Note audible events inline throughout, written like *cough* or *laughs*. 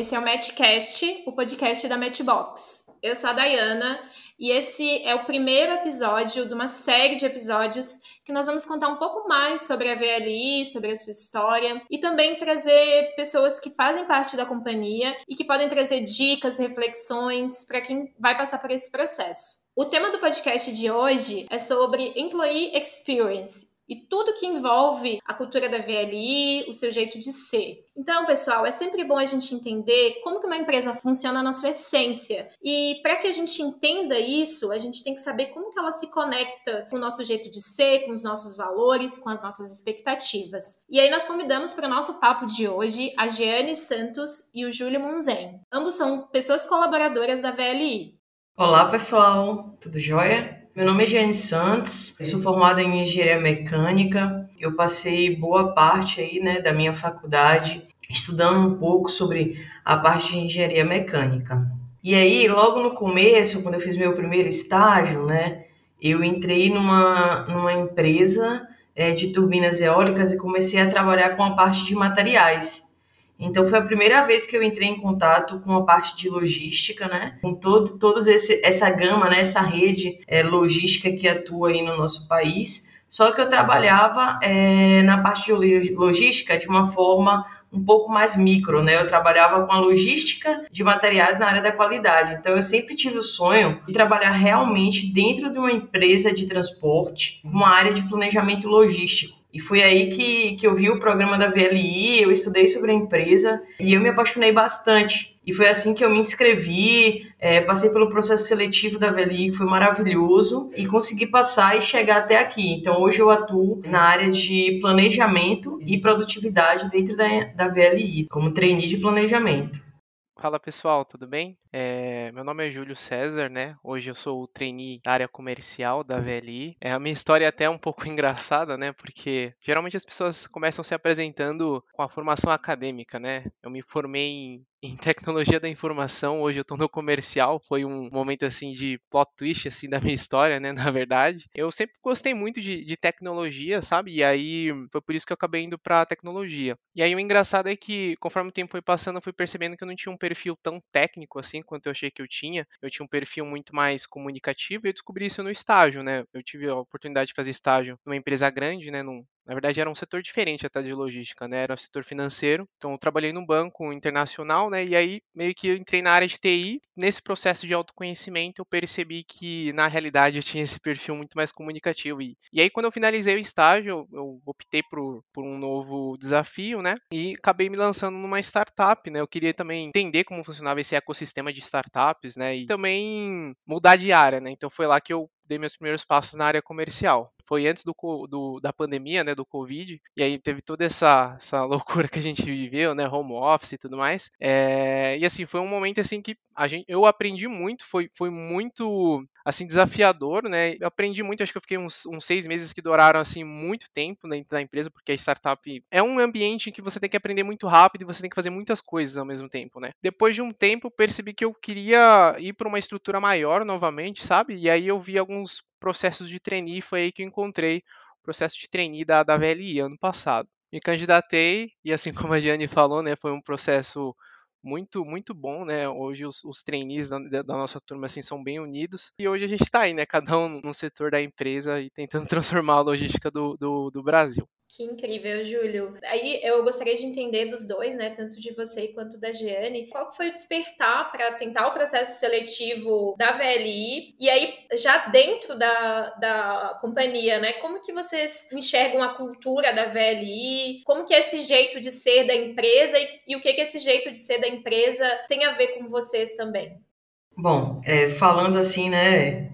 esse é o Matchcast, o podcast da Matchbox. Eu sou a Dayana e esse é o primeiro episódio de uma série de episódios que nós vamos contar um pouco mais sobre a VLI, sobre a sua história e também trazer pessoas que fazem parte da companhia e que podem trazer dicas, reflexões para quem vai passar por esse processo. O tema do podcast de hoje é sobre Employee Experience e tudo que envolve a cultura da VLI, o seu jeito de ser. Então, pessoal, é sempre bom a gente entender como que uma empresa funciona na sua essência. E para que a gente entenda isso, a gente tem que saber como que ela se conecta com o nosso jeito de ser, com os nossos valores, com as nossas expectativas. E aí nós convidamos para o nosso papo de hoje a Jeane Santos e o Júlio Munzen. Ambos são pessoas colaboradoras da VLI. Olá, pessoal, tudo jóia? Meu nome é Jane Santos, eu sou formada em engenharia mecânica. Eu passei boa parte aí, né, da minha faculdade estudando um pouco sobre a parte de engenharia mecânica. E aí, logo no começo, quando eu fiz meu primeiro estágio, né, eu entrei numa, numa empresa é, de turbinas eólicas e comecei a trabalhar com a parte de materiais. Então foi a primeira vez que eu entrei em contato com a parte de logística, né? Com todo, todos esse, essa gama, né? Essa rede é, logística que atua aí no nosso país. Só que eu trabalhava é, na parte de logística de uma forma um pouco mais micro, né? Eu trabalhava com a logística de materiais na área da qualidade. Então eu sempre tive o sonho de trabalhar realmente dentro de uma empresa de transporte, uma área de planejamento logístico. E foi aí que, que eu vi o programa da VLI, eu estudei sobre a empresa e eu me apaixonei bastante. E foi assim que eu me inscrevi, é, passei pelo processo seletivo da VLI, que foi maravilhoso, e consegui passar e chegar até aqui. Então hoje eu atuo na área de planejamento e produtividade dentro da, da VLI, como trainee de planejamento. Fala pessoal, tudo bem? É, meu nome é Júlio César, né? Hoje eu sou o trainee da área comercial da VLI. É, a minha história é até um pouco *laughs* engraçada, né? Porque geralmente as pessoas começam se apresentando com a formação acadêmica, né? Eu me formei em *laughs* em tecnologia da informação, hoje eu estou no comercial, foi um momento assim de plot twist assim da minha história, né, *laughs* na verdade. Eu sempre gostei muito de, de tecnologia, sabe? E aí foi por isso que eu acabei indo para tecnologia. E aí o engraçado é que conforme o tempo foi passando, eu fui percebendo que eu não tinha um perfil tão técnico assim quanto eu achei que eu tinha. Eu tinha um perfil muito mais comunicativo e eu descobri isso no estágio, né? Eu tive a oportunidade de fazer estágio numa empresa grande, né, num, na verdade, era um setor diferente até de logística, né? Era o setor financeiro. Então, eu trabalhei num banco internacional, né? E aí, meio que eu entrei na área de TI. Nesse processo de autoconhecimento, eu percebi que, na realidade, eu tinha esse perfil muito mais comunicativo. E, e aí, quando eu finalizei o estágio, eu, eu optei por, por um novo desafio, né? E acabei me lançando numa startup, né? Eu queria também entender como funcionava esse ecossistema de startups, né? E também mudar de área, né? Então, foi lá que eu dei meus primeiros passos na área comercial foi antes do, do, da pandemia, né, do Covid, e aí teve toda essa, essa *laughs* loucura que a gente viveu, né, home office e tudo mais, é, e assim, foi um momento assim que a gente, eu aprendi muito, foi, foi muito, assim, desafiador, né, eu aprendi muito, acho que eu fiquei uns, uns seis meses que duraram, assim, muito tempo dentro da empresa, porque a startup é um ambiente em que você tem que aprender muito rápido e você tem que fazer muitas coisas ao mesmo tempo, né. Depois de um tempo, percebi que eu queria ir para uma estrutura maior novamente, sabe, e aí eu vi alguns processos de trainee, foi aí que eu encontrei o processo de trainee da, da VLI ano passado. Me candidatei e assim *laughs* como a Gianni falou, né, foi um processo muito, muito bom, né? Hoje os, os trainees da, da, nossa turma assim são bem unidos e hoje a gente está aí, né? Cada um no setor da empresa e tentando *laughs* transformar a logística do, do, do Brasil. Que incrível, Júlio. Aí eu gostaria de entender dos dois, né, tanto de você quanto da Giane, qual foi o despertar para tentar o processo seletivo da VLI e aí já dentro da, da companhia, né, como que vocês enxergam a cultura da VLI, como que é esse jeito de ser da empresa e, e o que que esse jeito de ser da empresa tem a ver com vocês também? Bom, é, falando assim, né,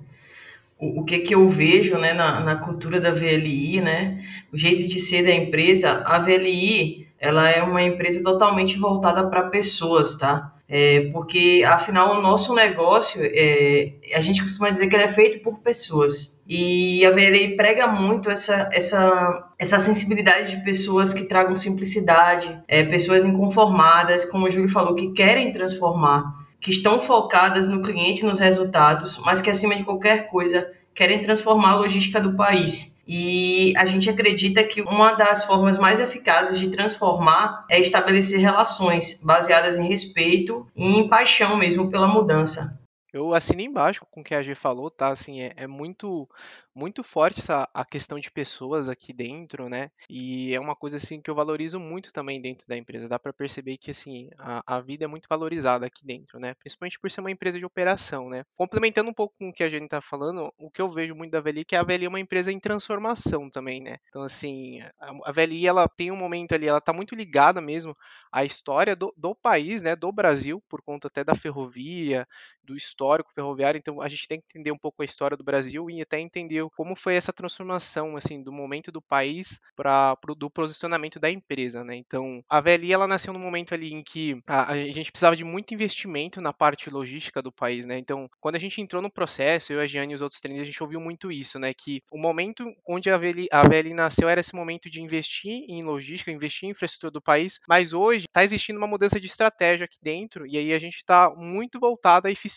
o, o que, que eu vejo né, na, na cultura da VLI, né, o jeito de ser da empresa, a VLI ela é uma empresa totalmente voltada para pessoas, tá? É, porque afinal o nosso negócio, é, a gente costuma dizer que ele é feito por pessoas. E a VLI prega muito essa, essa, essa sensibilidade de pessoas que tragam simplicidade, é, pessoas inconformadas, como o Júlio falou, que querem transformar que estão focadas no cliente, nos resultados, mas que acima de qualquer coisa querem transformar a logística do país. E a gente acredita que uma das formas mais eficazes de transformar é estabelecer relações baseadas em respeito e em paixão mesmo pela mudança. Eu assino embaixo com o que a G falou, tá? Assim, é, é muito muito forte essa a questão de pessoas aqui dentro, né? E é uma coisa assim que eu valorizo muito também dentro da empresa. Dá para perceber que assim a, a, vida é muito valorizada aqui dentro, né? Principalmente por ser uma empresa de operação, né? Complementando um pouco com o que a gente tá falando, o que eu vejo muito da VLI é que a VLI é uma empresa em transformação também, né? Então assim a, a VLI ela tem um momento ali, ela tá muito ligada mesmo à história do, do país, né? Do Brasil por conta até da ferrovia, do histórico ferroviário. Então a gente tem que entender um pouco a história do Brasil e até entender como foi essa transformação assim do momento do país para do posicionamento da empresa, né? Então, a VLI ela nasceu no momento ali em que a, a, gente precisava de muito investimento na parte logística do país, né? Então, quando a gente entrou no processo, eu, a Giane e os outros treinos, a gente ouviu muito isso, né? Que o momento onde a VLI, a VLI nasceu era esse momento de investir em logística, investir em infraestrutura do país, mas hoje está existindo uma mudança de estratégia aqui dentro e aí a gente está muito voltado à eficiência,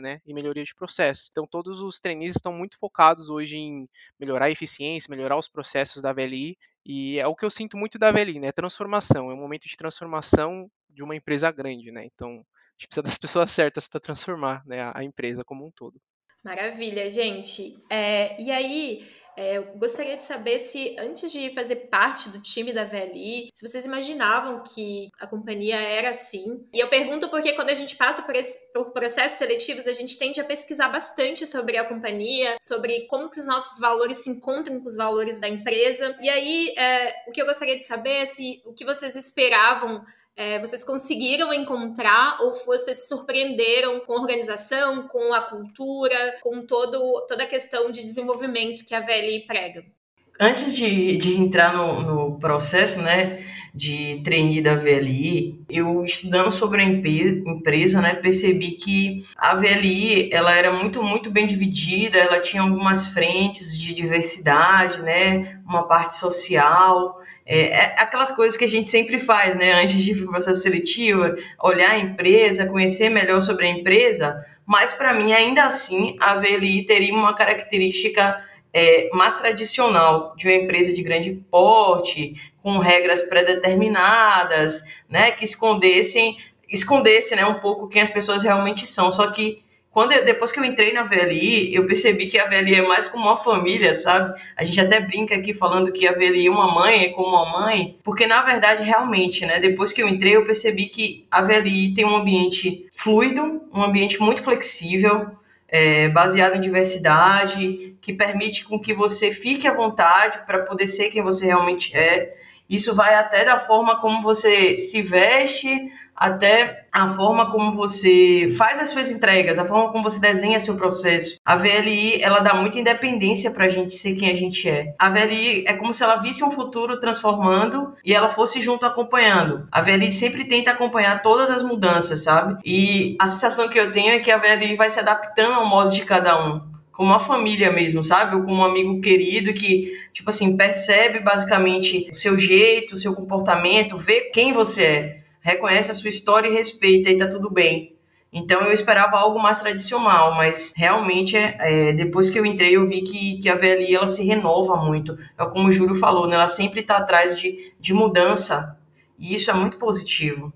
né? E melhoria de processo. Então, todos os treinistas estão muito focados hoje em melhorar a eficiência, melhorar os processos da VLI. E é o que eu sinto muito da VLI, né? Transformação. É um momento de transformação de uma empresa grande, né? Então, a gente precisa *laughs* das pessoas certas para transformar né, a empresa como um todo. Maravilha, gente. É, e aí, é, eu gostaria de saber se, antes de fazer parte do time da VLI, se vocês imaginavam que a companhia era assim. E eu pergunto porque quando a gente passa por, esse, por processos seletivos, a gente tende a pesquisar bastante sobre a companhia, sobre como que os nossos valores se encontram com os valores da empresa. E aí, é, o que eu gostaria de saber é se o que vocês esperavam é, vocês conseguiram encontrar ou vocês se surpreenderam com a organização, com a cultura, com todo, toda a questão de desenvolvimento que a VLI prega? Antes de, de entrar no, no processo, né, de trainee da VLI, eu estudando sobre a empresa, né, percebi que a VLI, ela era muito, muito bem dividida, ela tinha algumas frentes de diversidade, né, uma parte social, é, é, aquelas coisas que a gente sempre faz, né? Antes de o processo seletivo, olhar a empresa, conhecer melhor sobre a empresa. Mas, para mim, ainda assim, a VLI teria uma característica é, mais tradicional de uma empresa de grande porte, com regras pré-determinadas, né? Que escondessem, escondesse né, um pouco quem as pessoas realmente são. Só que quando eu, depois que eu entrei na VLI, eu percebi que a VLI é mais como uma família, sabe? A gente até brinca aqui falando que a VLI é uma mãe, é como uma mãe, porque na verdade, realmente, né? Depois que eu entrei, eu percebi que a VLI tem um ambiente fluido, um ambiente muito flexível, é, baseado em diversidade, que permite com que você fique à vontade para poder ser quem você realmente é. Isso vai até da forma como você se veste, até a forma como você faz as suas entregas, a forma como você desenha seu processo. A VLI, ela dá muita independência para a gente ser quem a gente é. A VLI é como se ela visse um futuro transformando e ela fosse junto acompanhando. A VLI sempre tenta acompanhar todas as mudanças, sabe? E a sensação que eu tenho é que a VLI vai se adaptando ao modo de cada um como uma família mesmo, sabe? Ou como um amigo querido que, tipo assim, percebe basicamente o seu jeito, o seu comportamento, vê quem você é reconhece a sua história e respeita e tá tudo bem. Então eu esperava algo mais tradicional, mas realmente é, depois que eu entrei eu vi que, que a VLI ela se renova muito. É como o Júlio falou, né? ela sempre está atrás de, de mudança e isso é muito positivo.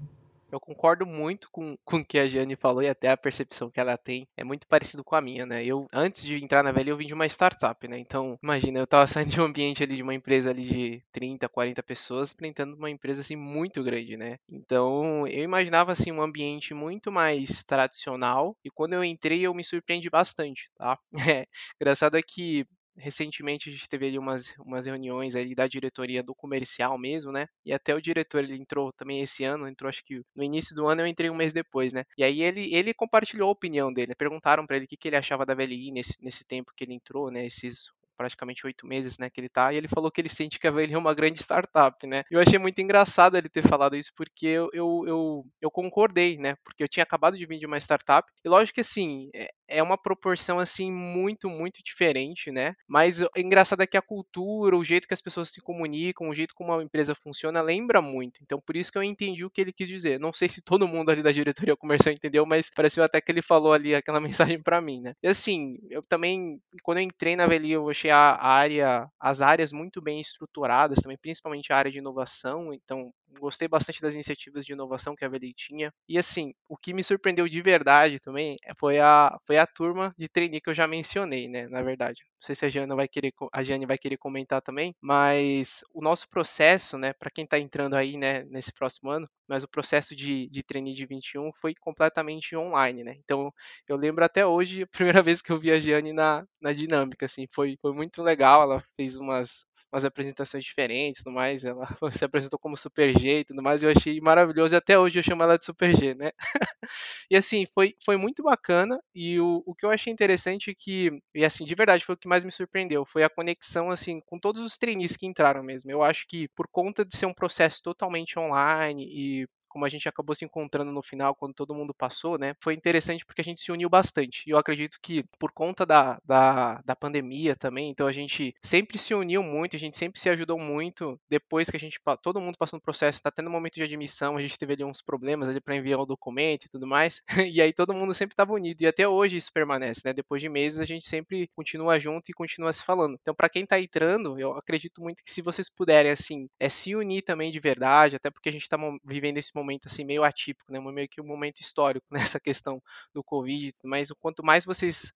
Eu concordo muito com, *laughs* com o que a Jane falou e até a percepção que ela tem é muito parecido com a minha, né? Eu, antes de entrar na VLI, eu vim de uma startup, né? Então, imagina, eu tava *laughs* saindo de um ambiente ali, de uma empresa ali de 30, 40 pessoas, para entrando numa empresa, assim, muito grande, né? Então, eu imaginava, assim, um ambiente muito mais tradicional e quando eu entrei, eu me surpreendi bastante, tá? *laughs* É, engraçado é que recentemente a gente teve ali umas, umas reuniões ali da diretoria do comercial mesmo, né? E até o diretor ele entrou também esse ano, entrou acho que no início do ano eu entrei um mês depois, né? E aí ele, ele compartilhou a opinião dele, perguntaram para ele o que, que ele achava da VLI nesse, nesse tempo que ele entrou, né? Esses praticamente oito meses, né, que ele tá, e ele falou que ele sente que a VLI é uma grande startup, né. Eu achei muito engraçado ele ter falado isso, porque eu, eu, eu, eu concordei, né, porque eu tinha acabado de vir de uma startup, e lógico que assim, é, é uma proporção assim muito, muito diferente, né? Mas o engraçado é que a cultura, o jeito que as pessoas se comunicam, o jeito como a empresa funciona, lembra muito. Então, por isso que eu entendi o que ele quis dizer. Não sei se todo mundo ali da diretoria comercial entendeu, mas pareceu até que ele falou ali aquela *laughs* mensagem para mim, né? E assim, eu também, quando eu entrei na Veli, eu achei a área, as áreas muito bem estruturadas também, principalmente a área de inovação. Então, gostei bastante das iniciativas de inovação que a Veli tinha. E assim, o que me surpreendeu de verdade também foi a, foi a turma de trainee que eu já mencionei, né? Na verdade. Não sei se a Jana vai querer, a Jane vai querer comentar também, mas o nosso processo, né, para quem está entrando aí, né, nesse próximo ano, mas o processo de, de trainee de 21 foi completamente online, né? Então, eu lembro até hoje, a *laughs* primeira vez que eu vi a Giane na, na dinâmica, assim, foi, foi muito legal, ela fez umas, umas apresentações diferentes tudo mais, ela *laughs* se apresentou como Super G e tudo mais, eu achei maravilhoso, e até hoje eu chamo ela de Super G, né? *laughs* e assim, foi, foi muito bacana, e o, o que eu achei interessante é que, e assim, de verdade, foi o que mais me surpreendeu, foi a conexão, assim, com todos os trainees que entraram mesmo. Eu acho que por conta de ser um processo totalmente online e como a gente acabou se encontrando no final, quando todo mundo passou, né? Foi interessante porque a gente se uniu bastante. E eu acredito que por conta da, da, da pandemia também, então a gente sempre se uniu muito, a gente sempre se ajudou muito. Depois que a gente, todo mundo passou no processo, tá tendo um momento de admissão, a gente teve ali uns problemas ali para enviar o documento e tudo mais. *laughs* E aí todo mundo sempre estava unido. E até hoje isso permanece, né? Depois de meses a gente sempre continua junto e continua se falando. Então, para quem tá entrando, eu acredito muito que se vocês puderem, assim, é se unir também de verdade, até porque a gente tá vivendo esse momento momento assim meio atípico, né? Meio que um momento histórico *laughs* nessa questão do Covid, mas quanto mais vocês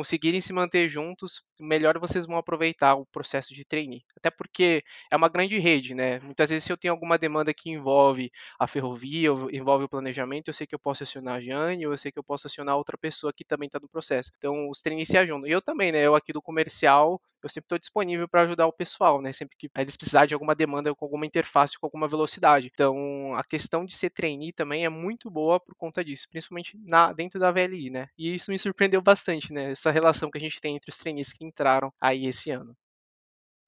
conseguirem se manter juntos, melhor vocês vão aproveitar o processo de trainee. Até porque é uma grande rede, né? Muitas vezes se eu tenho alguma demanda que envolve a ferrovia, envolve o planejamento, eu sei que eu posso acionar a Jane, ou eu sei que eu posso acionar outra pessoa que também está no processo. Então os trainees se ajudam. E eu também, né? Eu aqui do comercial, eu sempre estou disponível para ajudar o pessoal, né? Sempre que eles precisarem de alguma demanda com alguma interface, com alguma velocidade. Então, a questão de ser trainee também é muito boa por conta disso, principalmente na, dentro da VLI, né? E isso me surpreendeu bastante, né? Essa relação que a gente tem entre os trainees que entraram aí esse ano.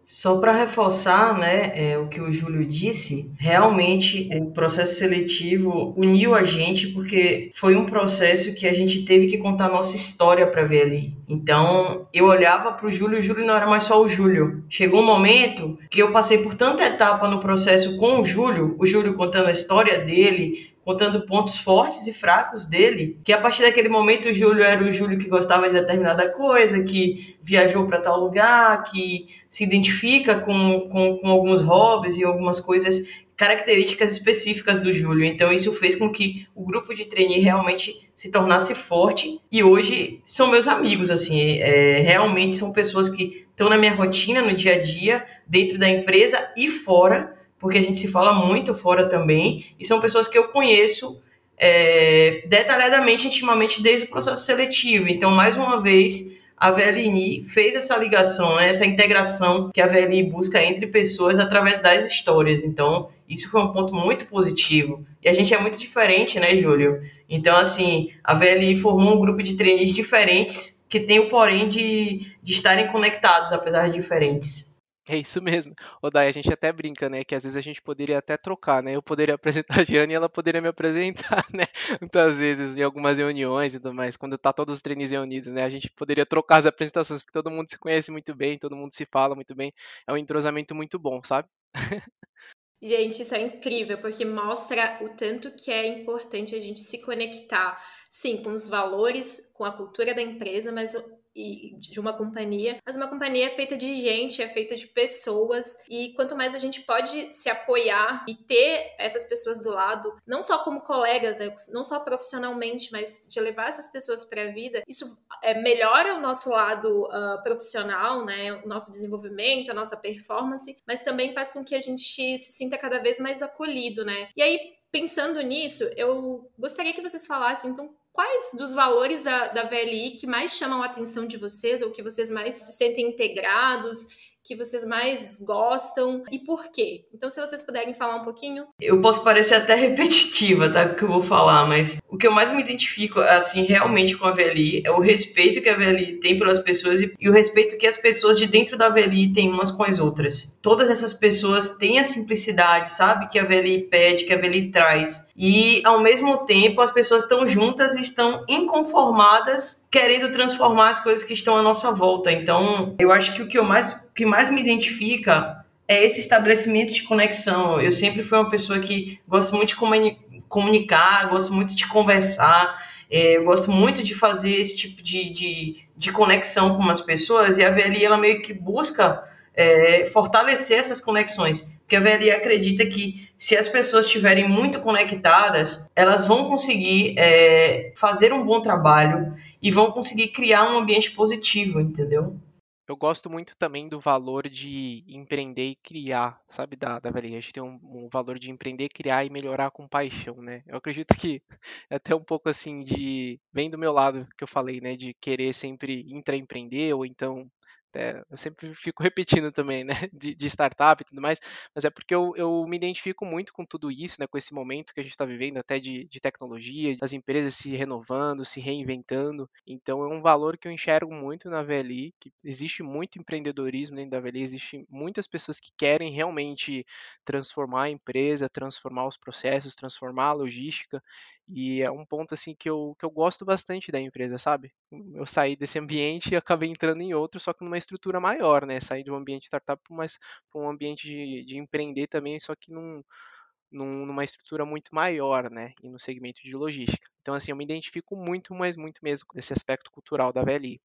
Só para reforçar né, é, o que o Júlio disse, realmente o processo seletivo uniu a gente porque foi um processo que a gente teve que contar nossa história para ver ali. Então eu olhava para o Júlio e o Júlio não era mais só o Júlio. Chegou um momento que eu passei por tanta etapa no processo com o Júlio, o Júlio contando a história dele, contando pontos fortes e fracos dele, que a partir daquele momento o Júlio era o Júlio que gostava de determinada coisa, que viajou para tal lugar, que se identifica com, com, com, alguns hobbies e algumas coisas, características específicas do Júlio. Então isso fez com que o grupo de trainee realmente se tornasse forte e hoje são meus amigos, assim, é, realmente são pessoas que estão na minha rotina, no dia a dia, dentro da empresa e fora, porque a gente se fala muito fora também, e são pessoas que eu conheço é, detalhadamente, intimamente, desde o processo seletivo. Então, mais uma vez, a VLI fez essa ligação, né, essa integração que a VLI busca entre pessoas através das histórias. Então, isso foi um ponto muito positivo. E a gente é muito diferente, né, Júlio? Então, assim, a VLI formou um grupo de trainees diferentes que tem o porém de, de estarem conectados, apesar de diferentes. É isso mesmo. O Dai, a gente até brinca, né? Que às vezes a gente poderia até trocar, né? Eu poderia *laughs* apresentar a Giane e ela poderia me apresentar, né? Muitas vezes em algumas reuniões e tudo mais, quando tá todos os treinos reunidos, né? A gente poderia trocar as apresentações, porque todo mundo se conhece muito bem, todo mundo se fala muito bem. É um entrosamento muito bom, sabe? Gente, isso é incrível, porque mostra o tanto que é importante a gente se conectar, sim, com os valores, com a cultura da empresa, mas e de uma companhia, mas uma companhia é feita de gente, é feita de pessoas, e quanto mais a gente pode se apoiar e ter essas pessoas do lado, não só como colegas, né, não só profissionalmente, mas de levar essas pessoas para a vida, isso é, melhora o nosso lado uh, profissional, né, o nosso desenvolvimento, a nossa performance, mas também faz com que a gente se sinta cada vez mais acolhido, né? E aí, pensando nisso, eu gostaria que vocês falassem, então, quais dos valores da, da VLI que mais chamam a atenção de vocês ou que vocês mais se sentem integrados, que vocês mais gostam e por quê? Então, se vocês puderem falar um pouquinho. Eu posso parecer até *laughs* repetitiva, tá? O que eu vou falar, mas o que eu mais me identifico, assim, realmente com a VLI é o respeito que a VLI tem pelas pessoas e, e o respeito que as pessoas de dentro da VLI têm umas com as outras. Todas essas pessoas têm a simplicidade, sabe? Que a VLI pede, que a VLI traz. E, ao mesmo tempo, as pessoas estão juntas e estão inconformadas, querendo transformar as coisas que estão à nossa volta. Então, eu acho que o que, eu mais, que mais me identifica é esse estabelecimento de conexão. Eu sempre fui uma pessoa que gosto muito de comunicar, gosto muito de conversar, é, eu gosto muito de fazer esse tipo de, de, de conexão com as pessoas e a VLI ela meio que busca é, fortalecer essas conexões. Porque a VLI acredita que se as pessoas estiverem muito conectadas, elas vão conseguir é, fazer um bom trabalho e vão conseguir criar um ambiente positivo, entendeu? Eu gosto muito também do valor de empreender e criar, sabe, da, da velhinha. A gente tem um, um, valor de empreender, criar e melhorar com paixão, né? Eu acredito que *laughs* é até um pouco assim de. Vem do meu lado que eu falei, né? De querer sempre intraempreender ou então é, eu sempre fico repetindo também, né, *laughs* de, de, startup e tudo mais, mas é porque eu, eu me identifico muito com tudo isso, né, com esse momento que a gente está vivendo, até de, de tecnologia, das empresas se renovando, se reinventando. Então é um valor que eu enxergo muito na VLI, que existe muito empreendedorismo dentro da VLI, existe muitas pessoas que querem realmente transformar a empresa, transformar os processos, transformar a logística. E é um ponto assim que eu, que eu gosto bastante da empresa, sabe? Eu saí desse *laughs* ambiente e acabei entrando em outro, só que numa estrutura maior, né? Sair de um ambiente startup para um ambiente de, de empreender também, só que num, num, numa estrutura muito maior, né? E no segmento de logística. Então, assim, eu me identifico muito, mas muito mesmo com esse aspecto cultural da VLI.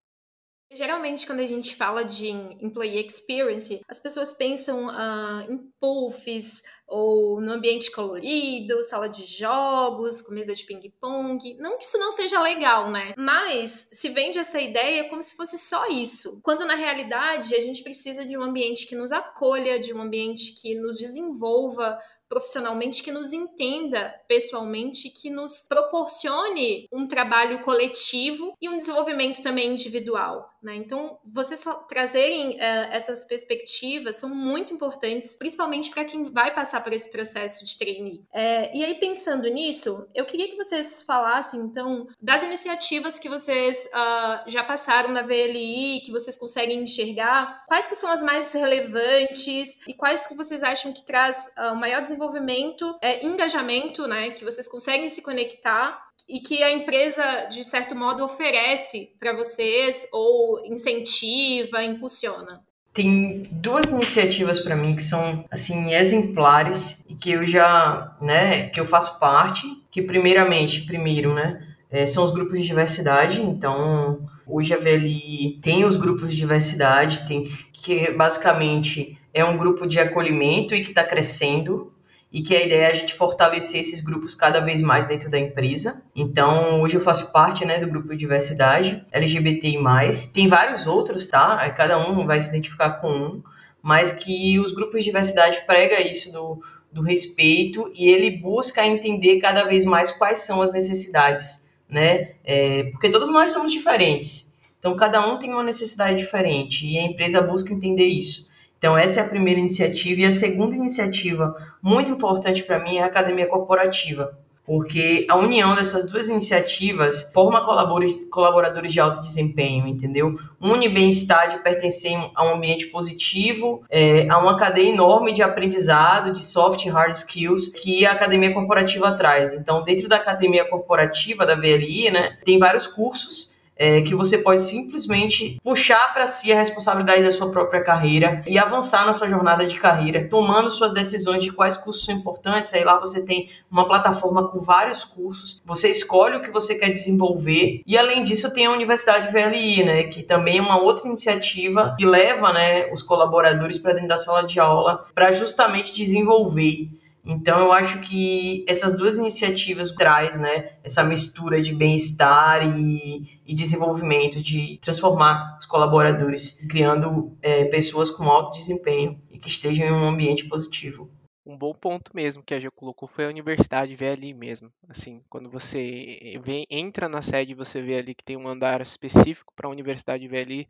Geralmente, quando a gente fala de employee experience, as pessoas pensam uh, em puffs ou no ambiente colorido, sala de jogos, com mesa de ping-pong. Não que isso não seja legal, né? Mas se vende essa ideia como se fosse só isso. Quando na realidade a gente precisa de um ambiente que nos acolha, de um ambiente que nos desenvolva profissionalmente, que nos entenda pessoalmente, que nos proporcione um trabalho coletivo e um desenvolvimento também individual. Né? Então, vocês trazerem uh, essas perspectivas são muito importantes, principalmente para quem vai passar por esse processo de trainee. É, e aí, pensando nisso, eu queria que vocês falassem, então, das iniciativas que vocês uh, já passaram na VLI, que vocês conseguem enxergar, quais que são as mais relevantes e quais que vocês acham que traz uh, o maior desenvolvimento, é, engajamento, né, que vocês conseguem se conectar e que a empresa, de certo modo, oferece para vocês ou incentiva, impulsiona? Tem duas iniciativas para mim que são assim exemplares e que eu já, né, que eu faço parte, que primeiramente, primeiro, né, é, são os grupos de diversidade, então hoje a VLI tem os grupos de diversidade, tem que basicamente é um grupo de acolhimento e que está crescendo, e que a ideia é a gente fortalecer esses grupos cada vez mais dentro da empresa. Então, hoje eu faço parte né, do grupo de diversidade LGBTI+. Tem vários outros, tá? Cada um vai se identificar com um, mas que os grupos de diversidade prega isso do, do respeito e ele busca entender cada vez mais quais são as necessidades, né? É, porque todos nós somos diferentes. Então, cada um tem uma necessidade diferente e a empresa busca entender isso. Então, essa é a primeira iniciativa. E a segunda iniciativa, muito importante para mim, é a academia corporativa. Porque a união dessas duas iniciativas forma colaboradores de alto desempenho, entendeu? Une bem-estar de pertencer a um ambiente positivo, é, a uma cadeia enorme de aprendizado, de soft e hard skills que a academia corporativa traz. Então, dentro da academia corporativa da VLI, né, tem vários cursos é, que você pode simplesmente puxar para si a responsabilidade da sua própria carreira e avançar na sua jornada de carreira, tomando suas decisões de quais cursos são importantes. Aí lá você tem uma plataforma com vários cursos, você escolhe o que você quer desenvolver e além disso tem a Universidade VLI, né, que também é uma outra iniciativa que leva, né, os colaboradores para dentro da sala de aula para justamente desenvolver então eu acho que essas duas iniciativas traz, né, essa mistura de bem-estar e, e, desenvolvimento, de transformar os colaboradores, criando é, pessoas com alto desempenho e que estejam em um ambiente positivo. um bom ponto mesmo que a Gia colocou foi a universidade ver ali mesmo. Assim, quando você vem, entra na sede você vê ali que tem um andar específico para a universidade ver ali,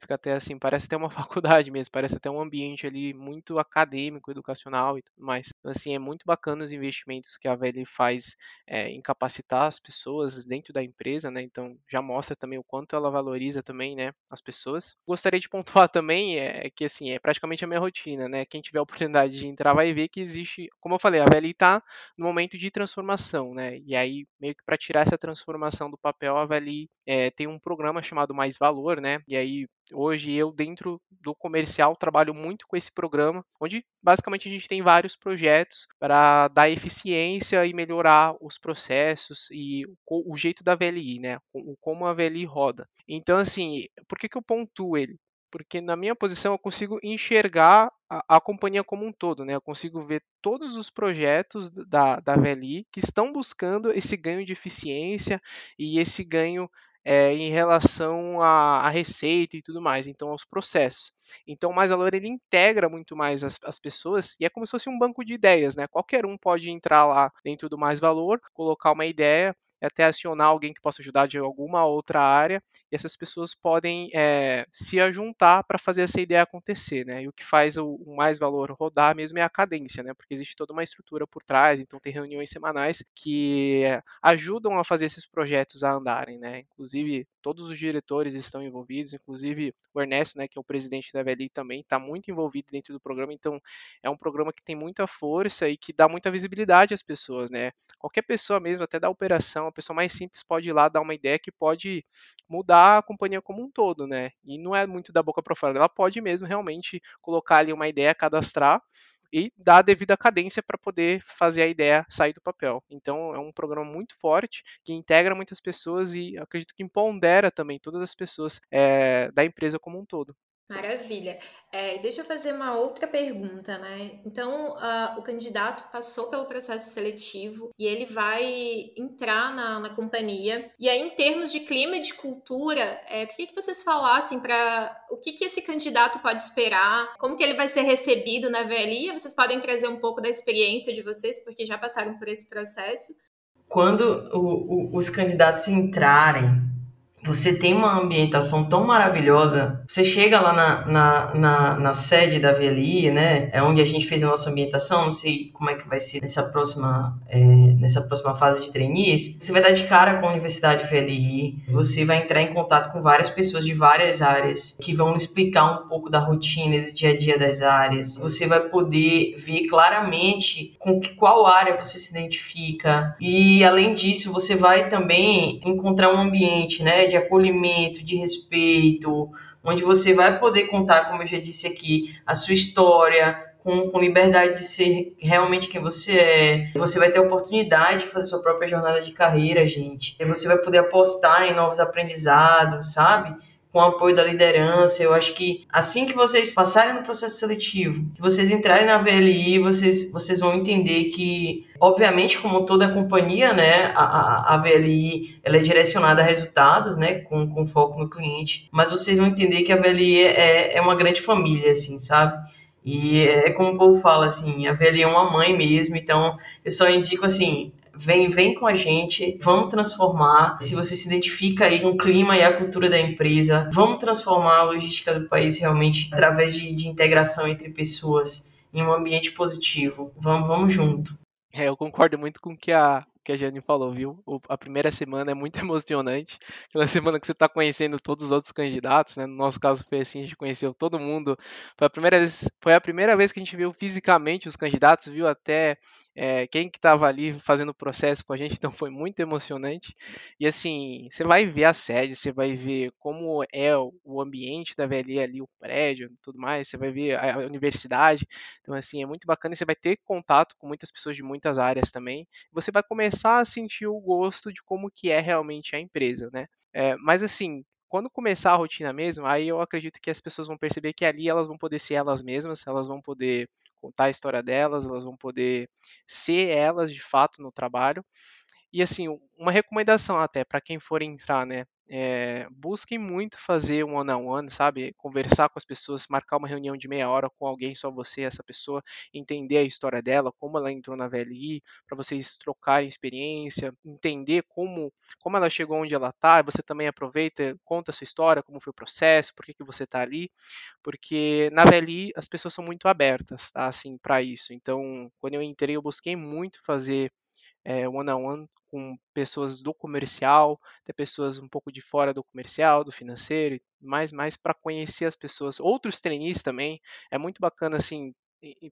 fica até assim, parece até uma *laughs* faculdade mesmo, parece até um ambiente ali muito acadêmico, educacional e tudo mais. Então, assim, é muito bacana os investimentos que a VLI faz é, em capacitar as pessoas dentro da empresa, né? Então, já mostra também o quanto ela valoriza também, né, as pessoas. Gostaria de pontuar *laughs* também é, que, assim, é praticamente a minha rotina, né? Quem tiver a oportunidade de entrar vai ver que existe, como eu falei, a VLI está no momento de transformação, né? E aí, meio que para tirar essa transformação do papel, a VLI é, tem um programa chamado Mais Valor, né? E aí Hoje eu dentro do comercial trabalho muito com esse programa, onde basicamente a gente tem vários projetos para dar eficiência e melhorar os processos e o, o jeito da VLI, né? O, como a VLI roda. Então assim, por que, que eu pontuo ele? porque na minha posição eu consigo enxergar a, a, companhia como um todo, né? Eu consigo ver todos os projetos da, da VLI que estão buscando esse ganho de eficiência e esse ganho é, em relação à, à, receita e tudo mais, então aos processos. Então, o Mais Valor ele integra muito mais as, as, pessoas e é como se fosse um banco de ideias, né? Qualquer um pode entrar lá dentro do Mais Valor, colocar uma ideia até acionar alguém que possa ajudar de alguma outra área, e essas pessoas podem é, se ajuntar para fazer essa ideia acontecer, né? E o que faz o, o, mais valor rodar mesmo é a cadência, né? Porque existe toda uma estrutura por trás, então tem reuniões semanais que ajudam a fazer esses projetos a andarem, né? Inclusive, todos os diretores estão envolvidos, inclusive o Ernesto, né, que é o presidente da VLI também, está muito envolvido dentro do programa, então é um programa que tem muita força e que dá muita visibilidade às pessoas, né? Qualquer pessoa mesmo, até da operação, a pessoa mais simples pode ir lá dar uma ideia que pode mudar a companhia como um todo, né? E não é muito da boca para fora, ela pode mesmo realmente colocar ali uma ideia, cadastrar e dar a devida cadência para poder fazer a ideia sair do papel. Então é um programa muito forte que integra muitas pessoas e acredito que empodera também todas as pessoas é, da empresa como um todo. Maravilha. É, deixa eu fazer uma outra pergunta, né? Então, uh, o candidato passou pelo processo seletivo e ele vai entrar na, na companhia. E aí, em termos de clima e de cultura, é, queria que vocês falassem para o que, que esse candidato pode esperar, como que ele vai ser recebido na VLI. Vocês podem trazer um pouco da experiência de vocês, porque já passaram por esse processo. Quando o, o, os candidatos entrarem você tem uma ambientação tão maravilhosa. Você chega lá na, na, na, na, sede da VLI, né? É onde a gente fez a nossa ambientação. Não sei como é que vai ser nessa próxima, é, nessa próxima fase de trainees. Você vai dar de cara com a Universidade VLI. Você vai entrar em contato com várias pessoas de várias áreas que vão explicar um pouco da rotina do dia a dia das áreas. Você vai poder ver claramente com que, qual área você se identifica. E além disso, você vai também encontrar um ambiente, né? De acolhimento, de respeito, onde você vai poder contar, como eu já disse aqui, a sua história, com, com, liberdade de ser realmente quem você é. Você vai ter a oportunidade de fazer sua própria jornada de carreira, gente. E você vai poder apostar em novos aprendizados, sabe? Com o apoio da liderança. Eu acho que assim que vocês passarem no processo seletivo, que vocês entrarem na VLI, vocês, vocês vão entender que, obviamente, como toda companhia, né, a, a, a VLI ela é direcionada a resultados, né, com, com foco no cliente, mas vocês vão entender que a VLI é, é uma grande família, assim, sabe? E é como o povo fala, assim, a VLI é uma mãe mesmo, então eu só indico, assim, Vem, vem com a gente, vamos transformar. Se você se identifica aí com o clima e a cultura da empresa, vamos transformar a logística do país realmente através de, de integração entre pessoas em um ambiente positivo. Vamos, vamos junto. É, eu concordo muito com o que a, que a Jane falou, viu? A primeira semana é muito *laughs* emocionante. Aquela semana que você está conhecendo todos os outros candidatos, né? No nosso caso foi assim, a gente conheceu todo mundo. Foi a primeira vez, foi a primeira vez que a gente viu fisicamente os candidatos, viu até é, quem que estava ali fazendo o processo com a gente, *laughs* então foi muito emocionante. E assim, você vai ver a sede, você vai ver como é o ambiente da VLI ali, o prédio, tudo mais, você vai ver a universidade. Então assim, é muito bacana e você vai ter contato com muitas pessoas de muitas áreas também. Você vai começar a sentir o gosto de como que é realmente a empresa, né? É, mas assim, quando começar a rotina mesmo, aí eu acredito que as pessoas vão perceber que ali elas vão poder ser elas mesmas, elas vão poder contar a história delas, elas vão poder ser elas de fato no trabalho. E assim, uma recomendação até para quem for entrar, né? É, busquem muito fazer um one-on-one, -on -one, sabe? Conversar com as pessoas, marcar uma reunião de meia hora com alguém, só você, essa pessoa, entender a história dela, como ela entrou na VLI, para vocês trocarem experiência, entender como, como ela chegou onde ela está, você também aproveita, conta a sua história, como foi o processo, por que, que você está ali, porque na VLI as pessoas são muito abertas, tá? Assim, para isso. Então, quando eu entrei, eu busquei muito fazer é, one on one com pessoas do comercial, até pessoas um pouco de fora do comercial, do financeiro, mais mais para conhecer as pessoas, outros trainees também. É muito bacana assim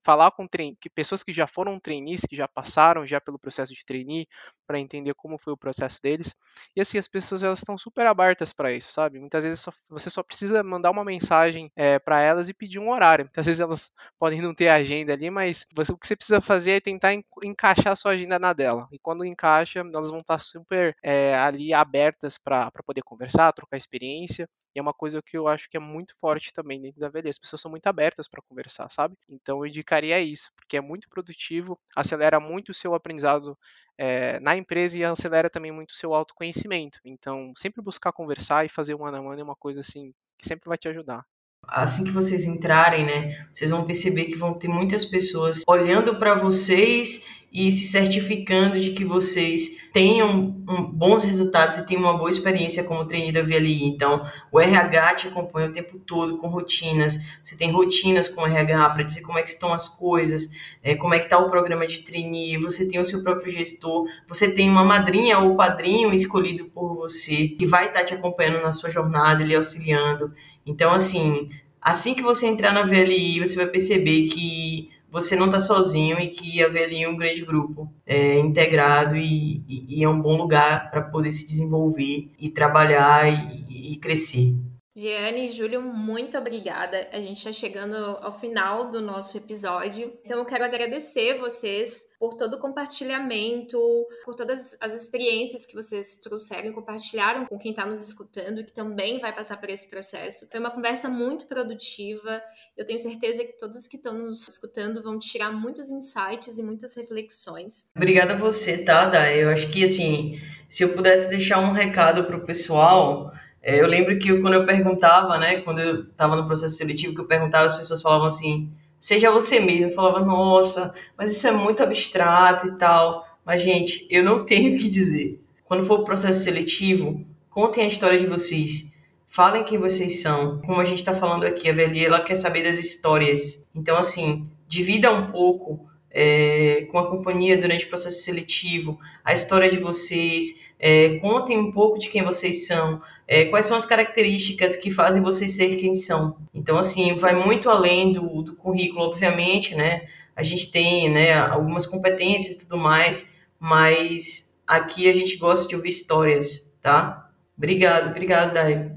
falar com que pessoas que já foram trainees, que já passaram já pelo processo de trainee, para entender como foi o processo deles. E assim, as pessoas elas estão super abertas para isso, sabe? Muitas vezes só, você só precisa mandar uma mensagem é, eh, para elas e pedir um horário. Muitas vezes elas *laughs* podem não ter agenda ali, mas você, o que você precisa fazer é tentar encaixar a sua agenda na dela. E quando encaixa, elas vão estar super é, ali abertas para poder conversar, trocar experiência. E é uma coisa que eu acho que é muito forte também dentro da VD. As pessoas são muito abertas para conversar, sabe? Então eu indicaria isso, porque é muito produtivo, acelera muito o seu aprendizado é, na empresa e acelera também muito o seu autoconhecimento. Então, sempre buscar conversar e fazer um ano a ano é uma coisa assim que sempre vai te ajudar assim que vocês entrarem, né, vocês vão perceber que vão ter muitas pessoas olhando para vocês e se certificando de que vocês tenham um, bons resultados e tenham uma boa experiência como trainee da VLI. Então, o RH te acompanha o tempo todo com rotinas. Você tem rotinas com o RH para dizer como é que estão as coisas, é, como é que está o programa de trainee. Você tem o seu próprio gestor. Você tem uma madrinha ou padrinho escolhido por você que vai estar tá te acompanhando na sua jornada, ele auxiliando. Então, assim, assim que você entrar na VLI, você vai perceber que você não está sozinho e que a VLI é um grande grupo é, integrado e, e, e, é um bom lugar para poder se desenvolver e trabalhar e, e crescer. Giane e Júlio, muito obrigada. A gente está chegando ao final do nosso episódio. Então, eu quero agradecer vocês por todo o compartilhamento, por todas as experiências que vocês trouxeram e compartilharam com quem está nos escutando e que também vai passar por esse processo. Foi uma conversa muito produtiva. Eu tenho certeza que todos que estão nos escutando vão tirar muitos insights e muitas reflexões. Obrigada a você, Tada. Eu acho que, assim, se eu pudesse deixar um recado para o pessoal é, eu lembro que eu, quando eu perguntava, né, quando eu estava no processo seletivo, que eu perguntava, as pessoas falavam assim, seja você mesmo. Eu falava, nossa, mas isso é muito abstrato e tal. Mas, gente, eu não tenho o que dizer. Quando for o processo seletivo, contem a história de vocês. Falem quem vocês são. Como a gente está falando aqui, a Veli, ela quer saber das histórias. Então, assim, divida um pouco é, com a companhia durante o processo seletivo a história de vocês. É, contem um pouco de quem vocês são é, quais são as características que fazem vocês ser quem são. Então, assim, vai muito além do, do currículo, obviamente, né? A gente tem né, algumas competências e tudo mais, mas aqui a gente gosta de ouvir histórias, tá? Obrigado, obrigado, Dai.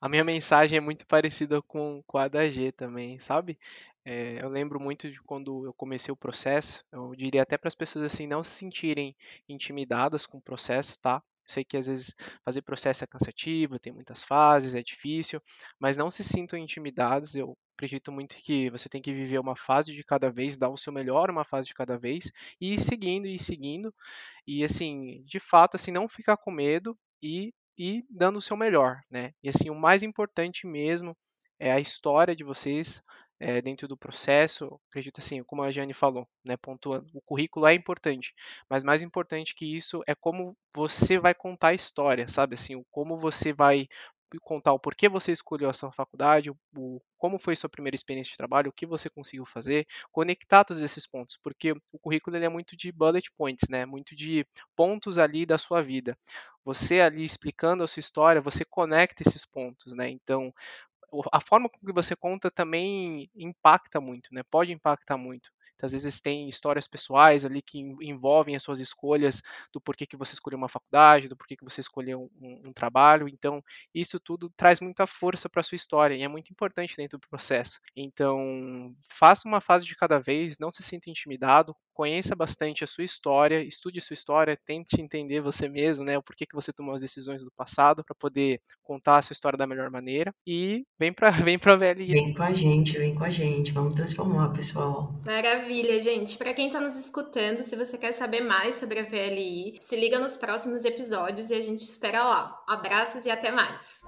A minha mensagem é muito parecida com, com a da G também, sabe? É, eu lembro muito de quando eu comecei o processo, eu diria até para as pessoas assim não se sentirem intimidadas com o processo, tá? Sei que às vezes fazer processo é cansativo, tem muitas fases, é difícil, mas não se sintam intimidados. Eu acredito muito que você tem que viver uma fase de cada vez, dar o seu melhor uma fase de cada vez e ir seguindo e seguindo. E assim, de fato, assim, não ficar com medo e ir dando o seu melhor, né? E assim, o mais importante mesmo é a história de vocês, é, dentro do processo, acredito assim, como a Jane falou, né, pontuando, o currículo é importante, mas mais importante que isso é como você vai contar a história, sabe, assim, como você vai contar o porquê você escolheu a sua faculdade, o, como foi sua primeira experiência de trabalho, o que você conseguiu fazer, conectar todos esses pontos, porque o currículo ele é muito de bullet points, né? Muito de pontos ali da sua vida. Você ali explicando a sua história, você conecta esses pontos, né? Então, a forma com que você conta também impacta muito, né? Pode impactar muito. Então, às vezes tem histórias pessoais ali que envolvem as suas escolhas do porquê que você escolheu uma faculdade, do porquê que você escolheu um, um trabalho. Então, isso tudo traz muita força para a sua história e é muito importante dentro do processo. Então, faça uma fase de cada vez, não se sinta intimidado, conheça bastante a sua história, estude a sua história, tente entender você mesmo, né, o porquê que você tomou as decisões do passado para poder contar a sua história da melhor maneira e vem para *laughs* vem para VLI. Vem com a gente, vem com a gente, vamos transformar, pessoal. Maravilha, gente. Para quem está nos escutando, se você quer saber mais sobre a VLI, se liga nos próximos episódios e a gente espera lá. Abraços e até mais.